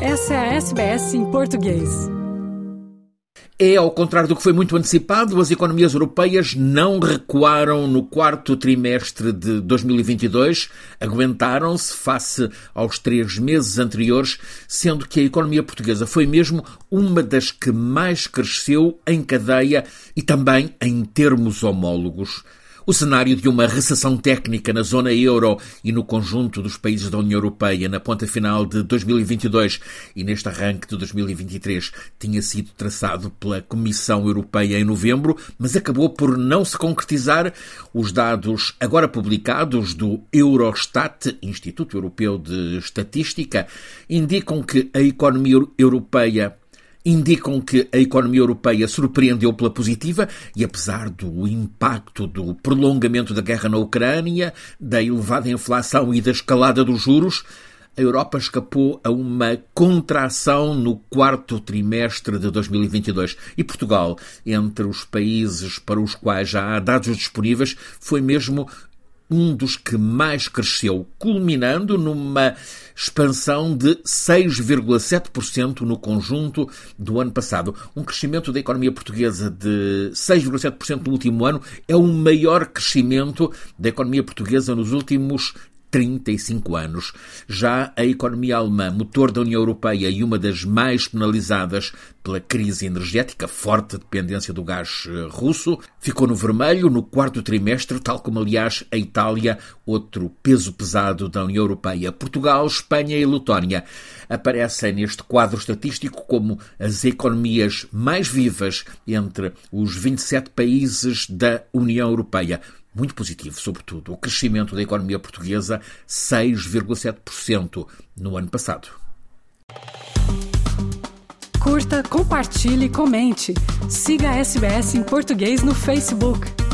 Essa é a SBS em português. É, ao contrário do que foi muito antecipado, as economias europeias não recuaram no quarto trimestre de 2022, aguentaram-se face aos três meses anteriores, sendo que a economia portuguesa foi mesmo uma das que mais cresceu em cadeia e também em termos homólogos. O cenário de uma recessão técnica na zona euro e no conjunto dos países da União Europeia na ponta final de 2022 e neste arranque de 2023 tinha sido traçado pela Comissão Europeia em novembro, mas acabou por não se concretizar. Os dados agora publicados do Eurostat, Instituto Europeu de Estatística, indicam que a economia europeia indicam que a economia europeia surpreendeu pela positiva e, apesar do impacto do prolongamento da guerra na Ucrânia, da elevada inflação e da escalada dos juros, a Europa escapou a uma contração no quarto trimestre de 2022 e Portugal, entre os países para os quais já há dados disponíveis, foi mesmo um dos que mais cresceu, culminando numa expansão de 6,7% no conjunto do ano passado. Um crescimento da economia portuguesa de 6,7% no último ano é o maior crescimento da economia portuguesa nos últimos 35 anos. Já a economia alemã, motor da União Europeia e uma das mais penalizadas pela crise energética, forte dependência do gás eh, russo, ficou no vermelho no quarto trimestre, tal como, aliás, a Itália, outro peso pesado da União Europeia. Portugal, Espanha e Letónia aparecem neste quadro estatístico como as economias mais vivas entre os 27 países da União Europeia muito positivo, sobretudo o crescimento da economia portuguesa, 6,7% no ano passado. Curta, compartilhe, comente. Siga a SBS em português no Facebook.